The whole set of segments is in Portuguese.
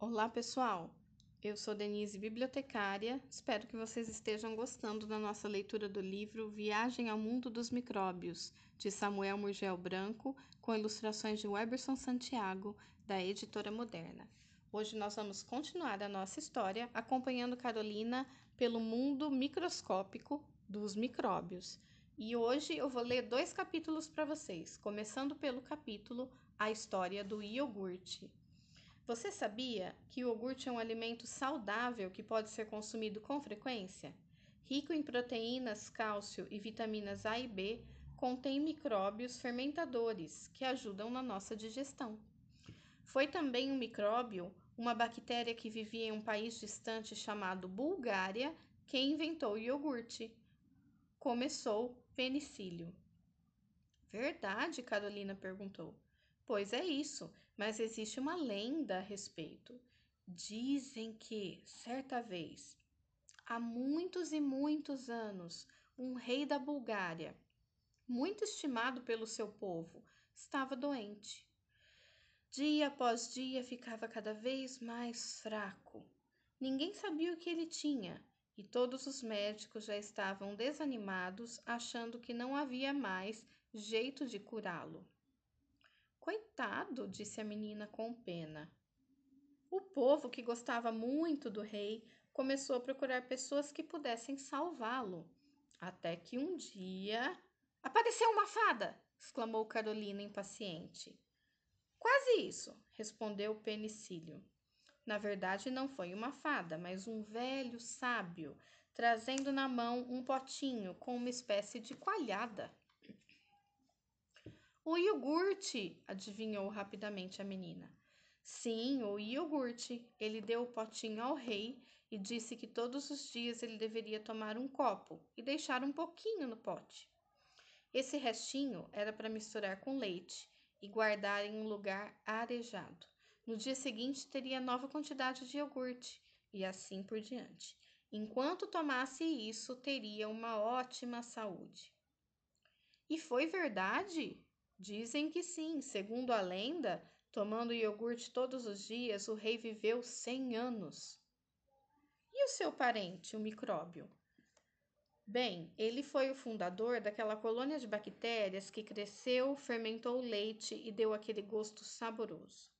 Olá, pessoal! Eu sou Denise, bibliotecária. Espero que vocês estejam gostando da nossa leitura do livro Viagem ao Mundo dos Micróbios, de Samuel Murgel Branco, com ilustrações de Weberson Santiago, da editora Moderna. Hoje nós vamos continuar a nossa história acompanhando Carolina pelo mundo microscópico dos micróbios. E hoje eu vou ler dois capítulos para vocês, começando pelo capítulo A História do Iogurte. Você sabia que o iogurte é um alimento saudável que pode ser consumido com frequência? Rico em proteínas, cálcio e vitaminas A e B, contém micróbios fermentadores que ajudam na nossa digestão. Foi também um micróbio, uma bactéria que vivia em um país distante chamado Bulgária, quem inventou o iogurte. Começou penicílio. Verdade? Carolina perguntou. Pois é isso, mas existe uma lenda a respeito. Dizem que, certa vez, há muitos e muitos anos, um rei da Bulgária, muito estimado pelo seu povo, estava doente. Dia após dia ficava cada vez mais fraco. Ninguém sabia o que ele tinha e todos os médicos já estavam desanimados, achando que não havia mais jeito de curá-lo. Coitado, disse a menina com pena. O povo, que gostava muito do rei, começou a procurar pessoas que pudessem salvá-lo. Até que um dia. Apareceu uma fada! exclamou Carolina impaciente. Quase isso, respondeu Penicílio. Na verdade, não foi uma fada, mas um velho sábio, trazendo na mão um potinho com uma espécie de coalhada. O iogurte, adivinhou rapidamente a menina. Sim, o iogurte. Ele deu o potinho ao rei e disse que todos os dias ele deveria tomar um copo e deixar um pouquinho no pote. Esse restinho era para misturar com leite e guardar em um lugar arejado. No dia seguinte teria nova quantidade de iogurte e assim por diante. Enquanto tomasse isso, teria uma ótima saúde. E foi verdade? Dizem que sim. Segundo a lenda, tomando iogurte todos os dias, o rei viveu 100 anos. E o seu parente, o micróbio? Bem, ele foi o fundador daquela colônia de bactérias que cresceu, fermentou o leite e deu aquele gosto saboroso.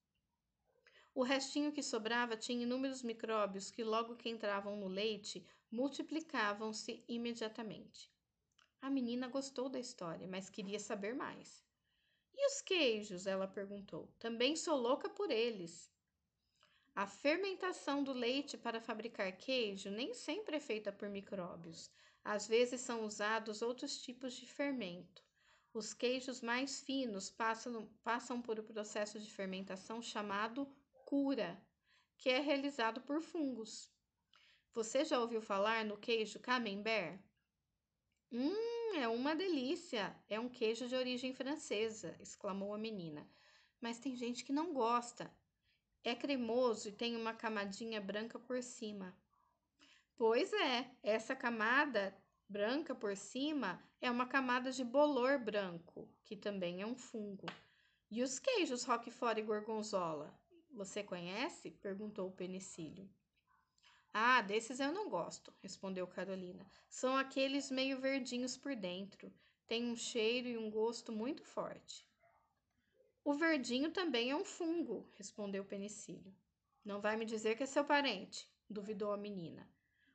O restinho que sobrava tinha inúmeros micróbios que, logo que entravam no leite, multiplicavam-se imediatamente. A menina gostou da história, mas queria saber mais. E os queijos? Ela perguntou. Também sou louca por eles. A fermentação do leite para fabricar queijo nem sempre é feita por micróbios. Às vezes são usados outros tipos de fermento. Os queijos mais finos passam, passam por um processo de fermentação chamado cura, que é realizado por fungos. Você já ouviu falar no queijo camembert? Hum, é uma delícia! É um queijo de origem francesa, exclamou a menina. Mas tem gente que não gosta. É cremoso e tem uma camadinha branca por cima. Pois é, essa camada branca por cima é uma camada de bolor branco, que também é um fungo. E os queijos Roquefort e Gorgonzola? Você conhece? perguntou o Penicílio. Ah, desses eu não gosto, respondeu Carolina. São aqueles meio verdinhos por dentro. Tem um cheiro e um gosto muito forte. O verdinho também é um fungo, respondeu Penicílio. Não vai me dizer que é seu parente, duvidou a menina.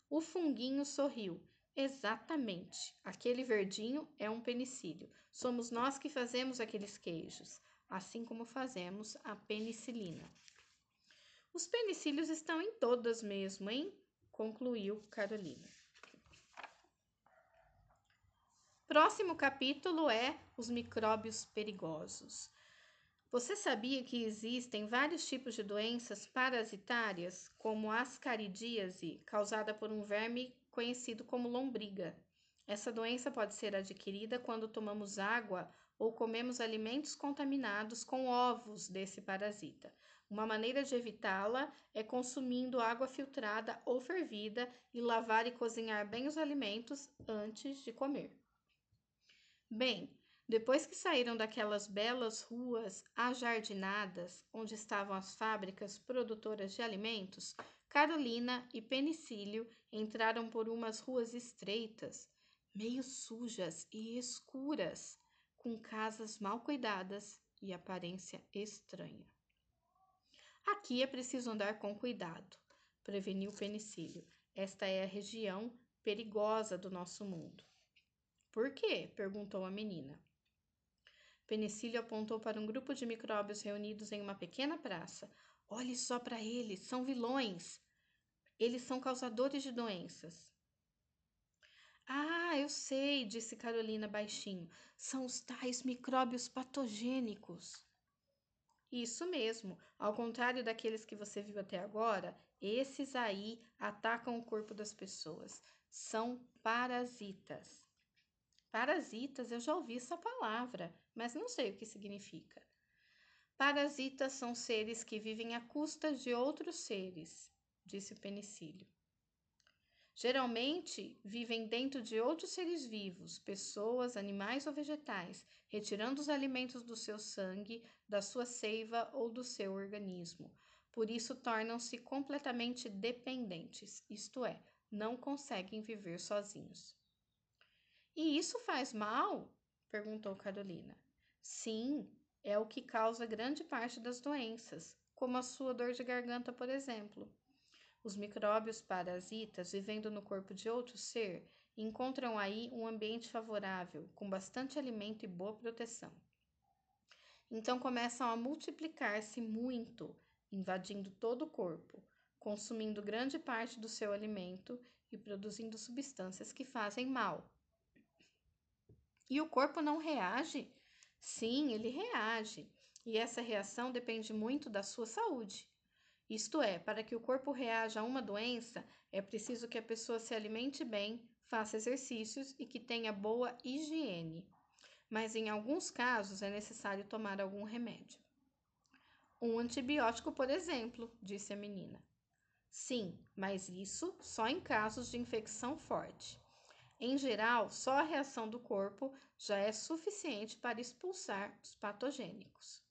O funguinho sorriu. Exatamente. Aquele verdinho é um penicílio. Somos nós que fazemos aqueles queijos, assim como fazemos a penicilina. Os penicílios estão em todas mesmo, hein? Concluiu Carolina. Próximo capítulo é os micróbios perigosos. Você sabia que existem vários tipos de doenças parasitárias, como ascaridíase, causada por um verme conhecido como lombriga? Essa doença pode ser adquirida quando tomamos água ou comemos alimentos contaminados com ovos desse parasita. Uma maneira de evitá-la é consumindo água filtrada ou fervida e lavar e cozinhar bem os alimentos antes de comer. Bem, Depois que saíram daquelas belas ruas ajardinadas, onde estavam as fábricas produtoras de alimentos, Carolina e Penicílio entraram por umas ruas estreitas, meio sujas e escuras, com casas mal cuidadas e aparência estranha. Aqui é preciso andar com cuidado, preveniu Penicílio. Esta é a região perigosa do nosso mundo. Por quê? perguntou a menina. Penicílio apontou para um grupo de micróbios reunidos em uma pequena praça. Olhe só para eles, são vilões. Eles são causadores de doenças. Ah, eu sei, disse Carolina baixinho. São os tais micróbios patogênicos. Isso mesmo. Ao contrário daqueles que você viu até agora, esses aí atacam o corpo das pessoas. São parasitas. Parasitas, eu já ouvi essa palavra, mas não sei o que significa. Parasitas são seres que vivem à custa de outros seres, disse o Penicílio. Geralmente vivem dentro de outros seres vivos, pessoas, animais ou vegetais, retirando os alimentos do seu sangue, da sua seiva ou do seu organismo. Por isso tornam-se completamente dependentes, isto é, não conseguem viver sozinhos. E isso faz mal? perguntou Carolina. Sim, é o que causa grande parte das doenças, como a sua dor de garganta, por exemplo. Os micróbios parasitas, vivendo no corpo de outro ser, encontram aí um ambiente favorável, com bastante alimento e boa proteção. Então começam a multiplicar-se muito, invadindo todo o corpo, consumindo grande parte do seu alimento e produzindo substâncias que fazem mal. E o corpo não reage? Sim, ele reage. E essa reação depende muito da sua saúde. Isto é, para que o corpo reaja a uma doença, é preciso que a pessoa se alimente bem, faça exercícios e que tenha boa higiene. Mas em alguns casos é necessário tomar algum remédio. Um antibiótico, por exemplo, disse a menina. Sim, mas isso só em casos de infecção forte. Em geral, só a reação do corpo já é suficiente para expulsar os patogênicos.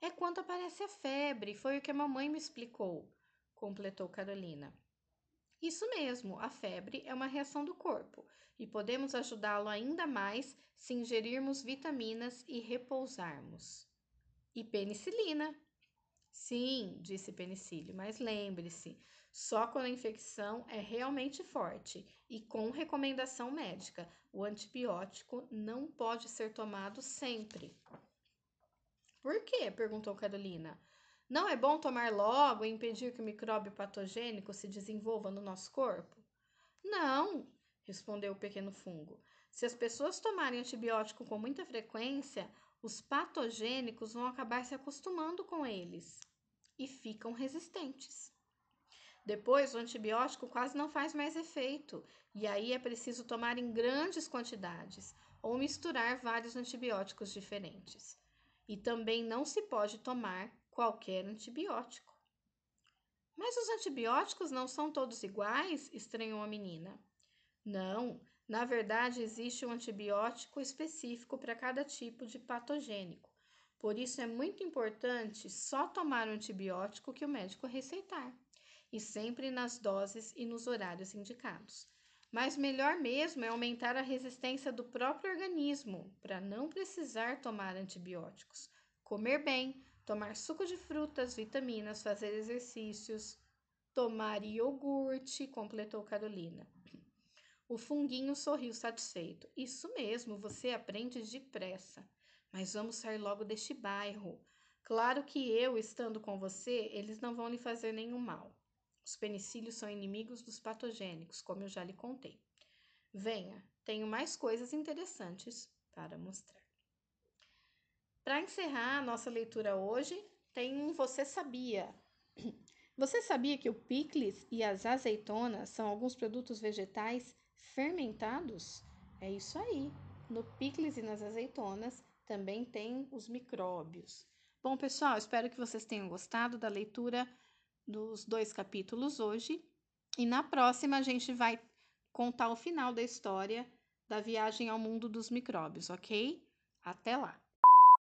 É quando aparece a febre, foi o que a mamãe me explicou, completou Carolina. Isso mesmo, a febre é uma reação do corpo e podemos ajudá-lo ainda mais se ingerirmos vitaminas e repousarmos. E penicilina. Sim, disse Penicílio, mas lembre-se, só quando a infecção é realmente forte e com recomendação médica. O antibiótico não pode ser tomado sempre. Por quê? perguntou Carolina. Não é bom tomar logo e impedir que o micróbio patogênico se desenvolva no nosso corpo? Não, respondeu o pequeno fungo. Se as pessoas tomarem antibiótico com muita frequência, os patogênicos vão acabar se acostumando com eles e ficam resistentes. Depois, o antibiótico quase não faz mais efeito, e aí é preciso tomar em grandes quantidades ou misturar vários antibióticos diferentes. E também não se pode tomar qualquer antibiótico. Mas os antibióticos não são todos iguais? estranhou a menina. Não, na verdade existe um antibiótico específico para cada tipo de patogênico. Por isso é muito importante só tomar o antibiótico que o médico receitar, e sempre nas doses e nos horários indicados. Mas melhor mesmo é aumentar a resistência do próprio organismo para não precisar tomar antibióticos. Comer bem, tomar suco de frutas, vitaminas, fazer exercícios, tomar iogurte, completou Carolina. O funguinho sorriu satisfeito. Isso mesmo, você aprende depressa. Mas vamos sair logo deste bairro. Claro que eu, estando com você, eles não vão lhe fazer nenhum mal. Os penicílios são inimigos dos patogênicos, como eu já lhe contei. Venha, tenho mais coisas interessantes para mostrar. Para encerrar a nossa leitura hoje, tem um Você Sabia? Você sabia que o picles e as azeitonas são alguns produtos vegetais fermentados? É isso aí. No picles e nas azeitonas também tem os micróbios. Bom, pessoal, espero que vocês tenham gostado da leitura dos dois capítulos hoje. E na próxima a gente vai contar o final da história da viagem ao mundo dos micróbios, ok? Até lá!